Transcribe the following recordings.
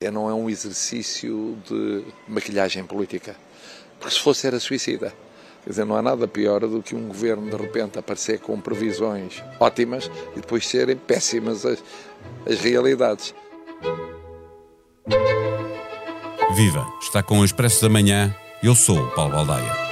É, não é um exercício de maquilhagem política, porque se fosse era suicida. Quer dizer, não há nada pior do que um governo de repente aparecer com previsões ótimas e depois serem péssimas as, as realidades. Viva! Está com o Expresso da Manhã. Eu sou o Paulo Baldaia.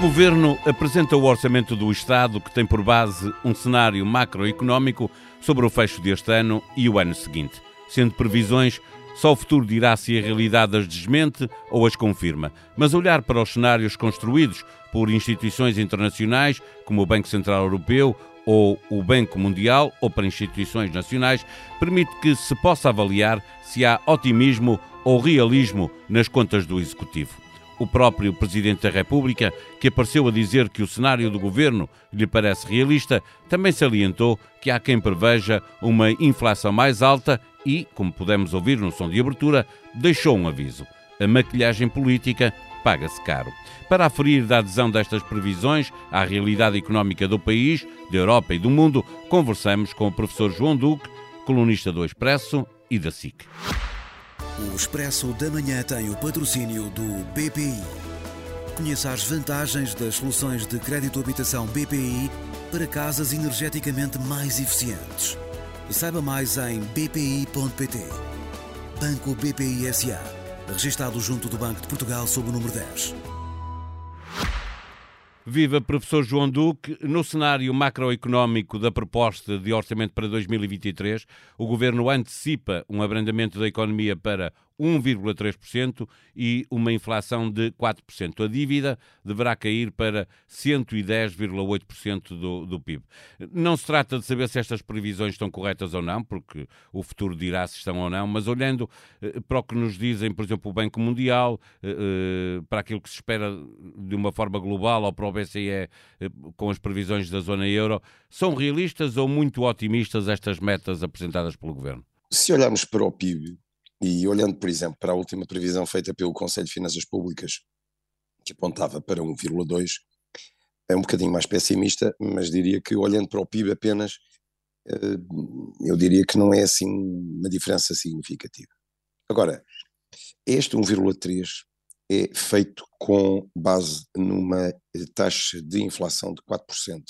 Governo apresenta o orçamento do Estado que tem por base um cenário macroeconómico sobre o fecho deste ano e o ano seguinte, sendo previsões só o futuro dirá se a realidade as desmente ou as confirma. Mas olhar para os cenários construídos por instituições internacionais, como o Banco Central Europeu ou o Banco Mundial, ou para instituições nacionais, permite que se possa avaliar se há otimismo ou realismo nas contas do Executivo. O próprio Presidente da República, que apareceu a dizer que o cenário do governo lhe parece realista, também salientou que há quem preveja uma inflação mais alta e, como pudemos ouvir no som de abertura, deixou um aviso. A maquilhagem política paga-se caro. Para aferir da adesão destas previsões à realidade económica do país, da Europa e do mundo, conversamos com o professor João Duque, colunista do Expresso e da SIC. O Expresso da Manhã tem o patrocínio do BPI. Conheça as vantagens das soluções de crédito habitação BPI para casas energeticamente mais eficientes. Saiba mais em bpi.pt. Banco BPI SA. Registrado junto do Banco de Portugal sob o número 10. Viva professor João Duque. No cenário macroeconómico da proposta de orçamento para 2023, o governo antecipa um abrandamento da economia para 1,3% e uma inflação de 4%. A dívida deverá cair para 110,8% do, do PIB. Não se trata de saber se estas previsões estão corretas ou não, porque o futuro dirá se estão ou não, mas olhando eh, para o que nos dizem, por exemplo, o Banco Mundial, eh, eh, para aquilo que se espera de uma forma global ou para o BCE com as previsões da zona euro, são realistas ou muito otimistas estas metas apresentadas pelo Governo? Se olharmos para o PIB, e olhando, por exemplo, para a última previsão feita pelo Conselho de Finanças Públicas, que apontava para 1,2, é um bocadinho mais pessimista, mas diria que olhando para o PIB apenas, eh, eu diria que não é assim uma diferença significativa. Agora, este 1,3 é feito com base numa taxa de inflação de 4%.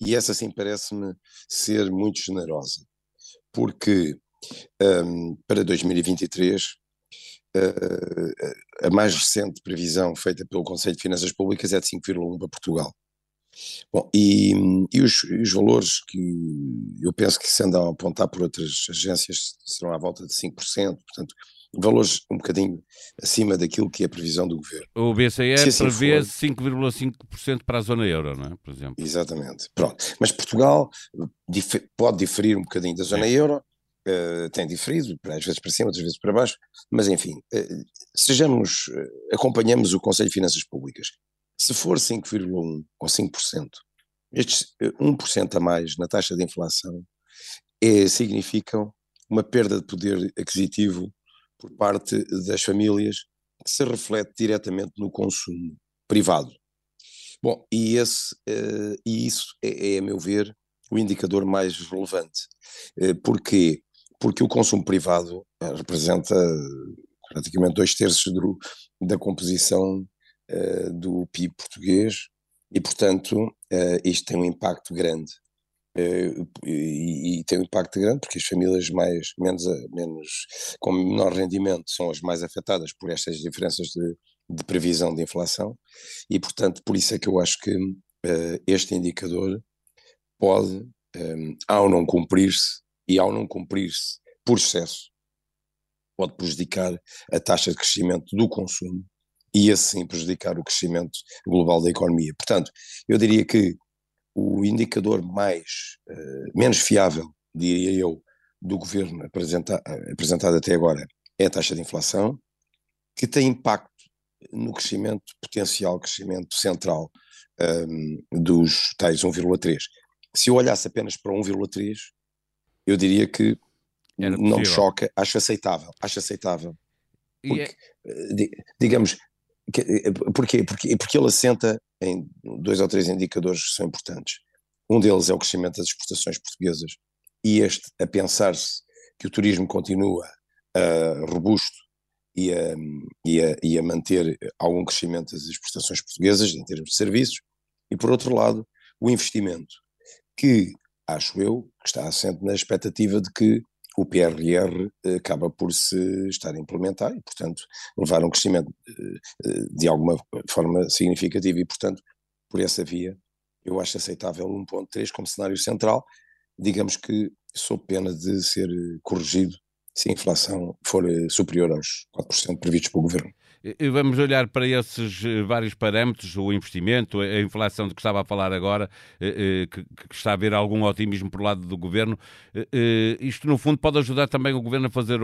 E essa sim parece-me ser muito generosa, porque um, para 2023, uh, a mais recente previsão feita pelo Conselho de Finanças Públicas é de 5,1 para Portugal. Bom, e, e os, os, valores que eu penso que se andam a apontar por outras agências serão à volta de 5%, portanto, valores um bocadinho acima daquilo que é a previsão do governo. O BCE assim prevê 5,5% para a zona euro, não é? Por exemplo. Exatamente. Pronto. Mas Portugal dif pode diferir um bocadinho da zona Sim. euro, Uh, tem diferido, às vezes para cima, outras vezes para baixo, mas enfim, uh, sejamos, uh, acompanhamos o Conselho de Finanças Públicas. Se for 5,1% ou 5%, estes 1% a mais na taxa de inflação é, significam uma perda de poder aquisitivo por parte das famílias que se reflete diretamente no consumo privado. Bom, e, esse, e isso é, é, a meu ver, o indicador mais relevante. Porque porque o consumo privado eh, representa praticamente dois terços do, da composição uh, do PIB português e, portanto, uh, isto tem um impacto grande. Uh, e, e, tem um impacto grande porque as famílias mais, menos, menos, com menor rendimento são as mais afetadas por estas diferenças de, de previsão de inflação e, portanto, por isso é que eu acho que este indicador pode, um, ao não cumprir-se, e ao não cumprir-se por excesso, pode prejudicar a taxa de crescimento do consumo e assim prejudicar o crescimento global da economia. Portanto, eu diria que o indicador mais, uh, menos fiável, diria eu, do governo apresenta, apresentado até agora é a taxa de inflação, que tem impacto no crescimento potencial, crescimento central um, ehm, dos tais 1,3. Se eu olhasse apenas para 1,3, eu diria que não me choca, acho aceitável, acho aceitável. Porque, é... digamos, que, eh, porquê? Porque, porque ele assenta em dois ou três indicadores que são importantes. Um deles é o crescimento das exportações portuguesas e este a pensar-se que o turismo continua uh, robusto e a, e, a, e a manter algum crescimento das exportações portuguesas em termos de serviços, e por outro lado, o investimento, que acho eu que está assente na expectativa de que o PRR eh, acaba por se estar a implementar e, portanto, levar um crescimento eh, eh, de alguma forma significativa e, portanto, por essa via, eu acho aceitável 1.3 como cenário central, digamos que sob pena de ser corrigido se a inflação for superior aos 4% previstos pelo Governo. Vamos olhar para esses eh, vários parâmetros, o investimento, a inflação de que estava a falar agora, eh, eh, que está a haver algum otimismo por lado do Governo. Isto, no fundo, pode ajudar também o Governo a fazer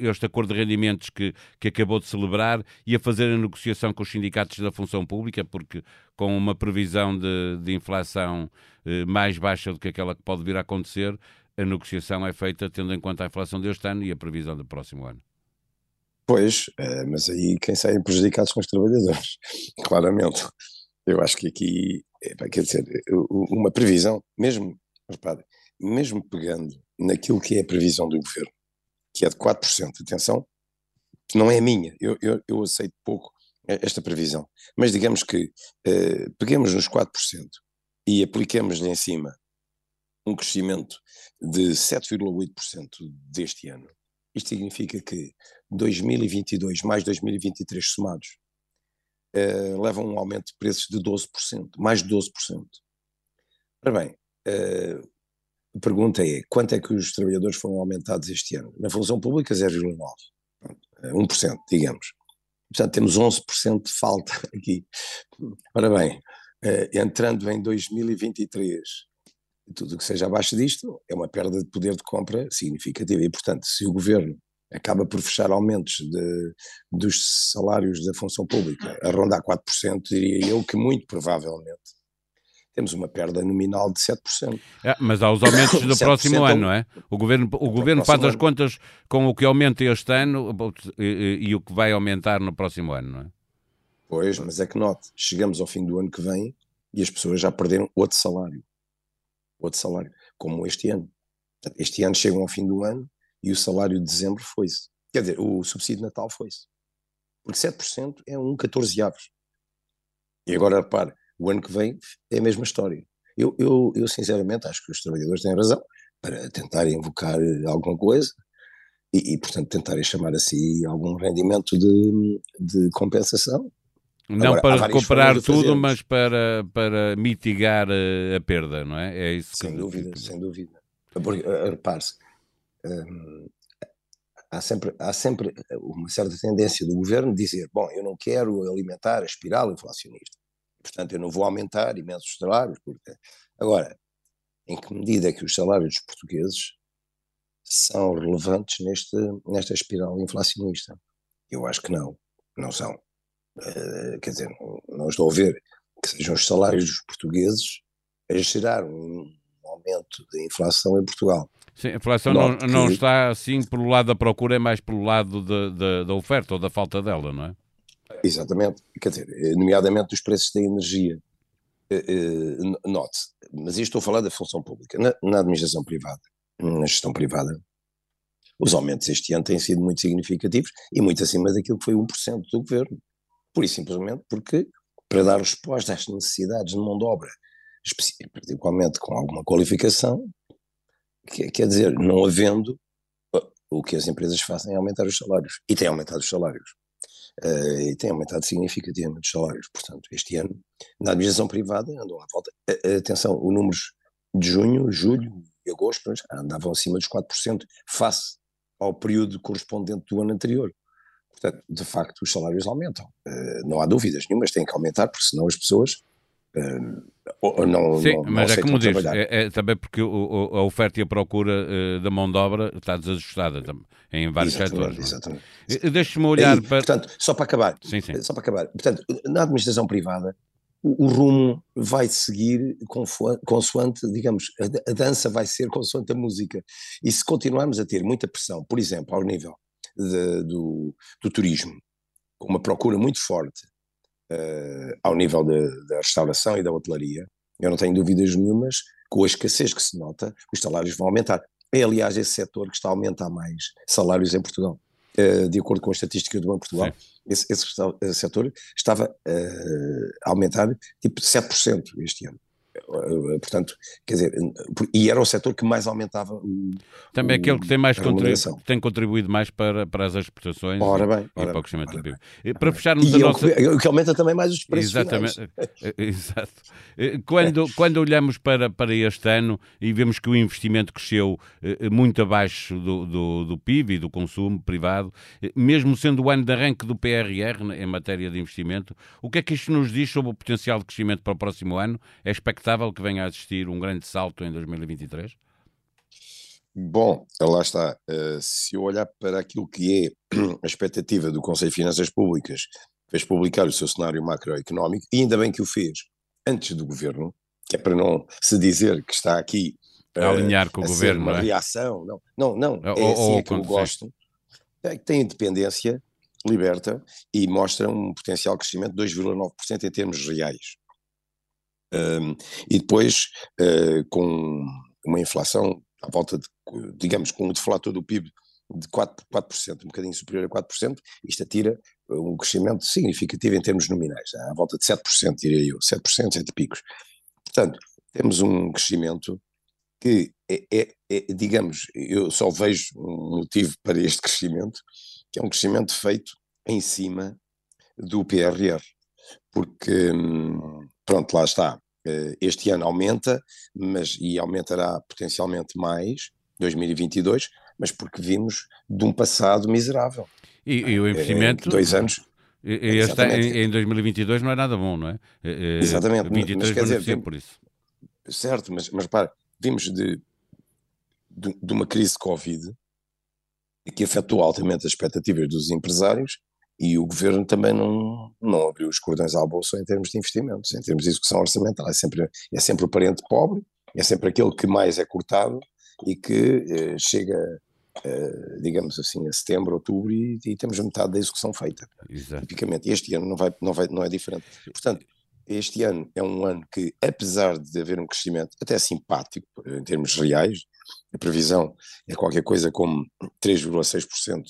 este acordo de rendimentos que, que acabou de celebrar e a fazer a negociação com os sindicatos da função pública, porque com uma previsão de, de inflação mais baixa do que aquela que pode vir a acontecer, a negociação é feita tendo em conta a inflação deste ano e a previsão do próximo ano. Pois, eh, mas aí quem sai prejudicados são os trabalhadores, claramente. Eu acho que aqui, quer dizer, uma previsão, mesmo, repare, mesmo pegando naquilo que é a previsão do governo, que é de 4%, atenção, que não é minha, eu, eu, eu aceito pouco esta previsão, mas digamos que eh, peguemos nos 4% e apliquemos-lhe em cima um crescimento de 7,8% deste ano, isto significa que 2022 mais 2023 somados uh, levam um aumento de preços de 12%, mais de 12%. Ora bem, uh, a pergunta é, quanto é que os trabalhadores foram aumentados este ano? Na função pública 0,9%, 1%, digamos. Portanto, temos 11% de falta aqui. Ora bem, entrando em 2023 tudo o que seja abaixo disto é uma perda de poder de compra significativa. E, portanto, se o governo acaba por fechar aumentos de, dos salários da função pública a rondar 4%, diria eu que muito provavelmente temos uma perda nominal de 7%. É, mas há os aumentos do próximo ano, não é? O governo, o governo faz as contas com o que aumenta este ano e, e, o que vai aumentar no próximo ano, não é? Pois, mas é que note, chegamos ao fim do ano que vem e as pessoas já perderam outro salário outro salário, como este ano. Este ano chegam ao fim do ano e o salário de dezembro foi-se. Quer dizer, o subsídio de Natal foi-se. Porque 7% é um 14 aves. E agora, repare, o ano que vem é a mesma história. Eu, eu, eu, sinceramente, acho que os trabalhadores têm razão para tentarem invocar alguma coisa e, e portanto, tentarem chamar a si algum rendimento de, de compensação. Não Agora, para recuperar tudo, mas para, para mitigar a, eh, a, perda, não é? É isso sem que... dúvida, sem dúvida. Porque, eh, repare-se, hum, há, sempre, há sempre uma certa tendência do governo dizer: bom, eu não quero alimentar a espiral inflacionista, portanto eu não vou aumentar imensos salários. Porque... Agora, em que medida é que os salários dos portugueses são relevantes neste, nesta espiral inflacionista? Eu acho que não, não são. Uh, quer dizer, não estou a ver que sejam os salários dos portugueses a gerar um aumento da inflação em Portugal. Sim, a inflação não, que... não, está assim pelo lado da procura, é mais pelo lado de, de, da oferta ou da falta dela, não é? Exatamente, quer dizer, nomeadamente os preços da energia. Uh, uh, note, mas isto estou a falar da função pública. Na, na administração privada, na gestão privada, os aumentos este ano têm sido muito significativos e muito acima daquilo que foi 1% do governo. Por isso, simplesmente porque, para dar resposta às necessidades de mão de obra, particularmente com alguma qualificação, quer dizer, não havendo, o que as empresas fazem é aumentar os salários. E têm aumentado os salários. Uh, e têm aumentado significativamente os salários. Portanto, este ano, na administração privada, andam à volta. Atenção, os números de junho, julho e agosto andavam acima dos 4% face ao período correspondente do ano anterior. Portanto, de facto, os salários aumentam. Uh, não há dúvidas nenhumas, têm que aumentar, porque senão as pessoas uh, não, Sim, não, mas não é como diz, é, é, também porque o, a oferta e a procura uh, da mão de obra está desajustada em vários exatamente, setores. Exatamente. Deixe-me olhar Aí, para... Portanto, só para acabar, sim, sim. só para acabar, portanto, na administração privada, o, o rumo vai seguir consoante, digamos, a, a dança vai ser consoante a música. E se continuarmos a ter muita pressão, por exemplo, ao nível de, do, do, turismo, com uma procura muito forte uh, ao nível de, da restauração e da hotelaria, eu não tenho dúvidas nenhumas, com a escassez que se nota, os salários vão aumentar. É, aliás, esse setor que está a aumentar mais salários em Portugal. Uh, de acordo com a estatística do Banco de Portugal, esse, esse, setor estava uh, a aumentar tipo 7% este ano. Eh, portanto, quer dizer, e era o setor que mais aumentava o, Também é aquele que tem, mais contribu tem contribuído mais para, para as exportações ora bem, e, ora para o crescimento do PIB. Para fecharmos e a é nossa... O que, o que, aumenta também mais os preços Exatamente. Exato. Quando, quando olhamos para, para este ano e vemos que o investimento cresceu eh, muito abaixo do, do, do PIB e do consumo privado, eh, mesmo sendo o ano de arranque do PRR em matéria de investimento, o que é que isto nos diz sobre o potencial de crescimento para o próximo ano? É expectável que venha a existir um grande salto em 2023? Bom, lá está. Uh, se eu olhar para aquilo que é a expectativa do Conselho de Finanças Públicas, fez publicar o seu cenário macroeconómico, e ainda bem que o fez antes do governo, que é para não se dizer que está aqui uh, a alinhar com o governo. uma é? reação. Não, não, não. Ou, é assim ou, é que eu gosto. É que tem independência, liberta e mostra um potencial crescimento de 2,9% em termos reais. E depois, uh, com uma inflação à volta de, digamos, com o deflator do PIB de 4%, 4%, um bocadinho superior a 4%, isto atira um crescimento significativo em termos nominais, à volta de 7%, diria eu, 7%, 7 e picos. Portanto, temos um crescimento que é, é, é, digamos, eu só vejo um motivo para este crescimento, que é um crescimento feito em cima do PRR, porque hum, pronto, lá está. Eh, este ano aumenta, mas e aumentará potencialmente mais, 2022, mas porque vimos de um passado miserável. E, e o investimento. É, dois anos. Este, em, em 2022 não é nada bom, não é? Exatamente. 23 mas, quer dizer, por isso. Certo, mas, mas para, vimos de, de, de uma crise de Covid que afetou altamente as expectativas dos empresários e o governo também não, não abriu os cordões à bolsa em termos de investimentos, em termos de execução orçamental. É sempre, é sempre o parente pobre, é sempre aquele que mais é cortado e que eh, chega, eh, digamos assim, a setembro, outubro e, e, temos metade da execução feita. Exato. Tipicamente, este ano não, vai, não, vai, não é diferente. Portanto, este ano é um ano que, apesar de haver um crescimento até simpático em termos reais, a previsão é qualquer coisa como 3,6%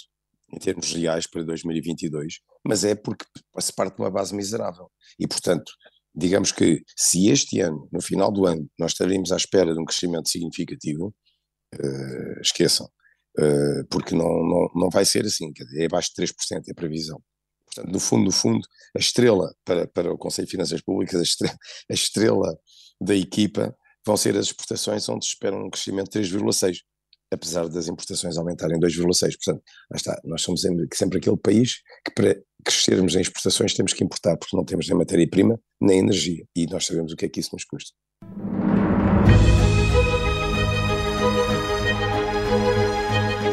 em termos reais para 2022, mas é porque se parte de uma base miserável. E, portanto, digamos que se este ano, no final do ano, nós estaríamos à espera de um crescimento significativo, uh, esqueçam, uh, porque não, não, não vai ser assim, é abaixo de 3% é a previsão. Portanto, no fundo, no fundo, a estrela para, para o Conselho de Finanças Públicas, a estrela, a estrela da equipa vão ser as exportações, onde se espera um crescimento de 3,6% apesar das importações aumentarem 2,6%. Portanto, está, nós somos sempre aquele país que para crescermos em exportações temos que importar, porque não temos nem matéria-prima, nem energia, e nós sabemos o que é que isso nos custa.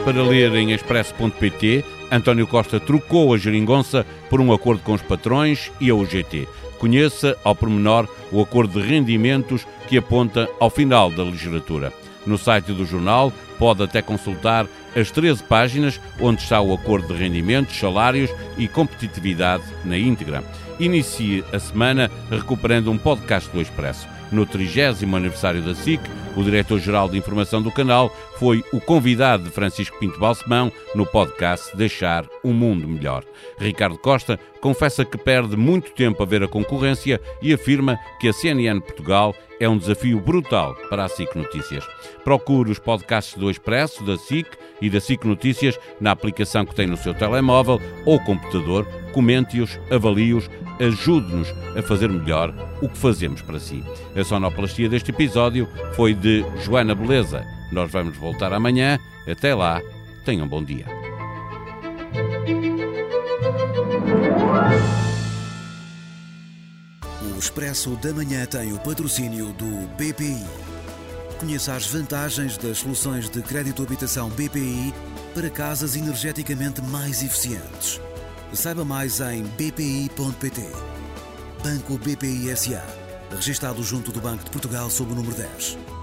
Para ler em expresso.pt, António Costa trocou a geringonça por um acordo com os patrões e a UGT. Conheça, ao pormenor, o acordo de rendimentos que aponta ao final da legislatura. No site do jornal pode até consultar as 13 páginas onde está o acordo de rendimentos, salários e competitividade na íntegra. Inicie a semana recuperando um podcast do Expresso. No 30 aniversário da SIC, o diretor-geral de informação do canal foi o convidado de Francisco Pinto Balsemão no podcast Deixar o Mundo Melhor. Ricardo Costa confessa que perde muito tempo a ver a concorrência e afirma que a CNN Portugal é um desafio brutal para a SIC Notícias. Procure os podcasts do Expresso, da SIC e da SIC Notícias na aplicação que tem no seu telemóvel ou computador, comente-os, avalie-os, ajude-nos a fazer melhor o que fazemos para si. A sonoplastia deste episódio foi de Joana Beleza. Nós vamos voltar amanhã. Até lá, tenham um bom dia. O Expresso da Manhã tem o patrocínio do BPI. Conheça as vantagens das soluções de crédito habitação BPI para casas energeticamente mais eficientes. Saiba mais em bpi.pt. Banco BPI SA. Registrado junto do Banco de Portugal sob o número 10.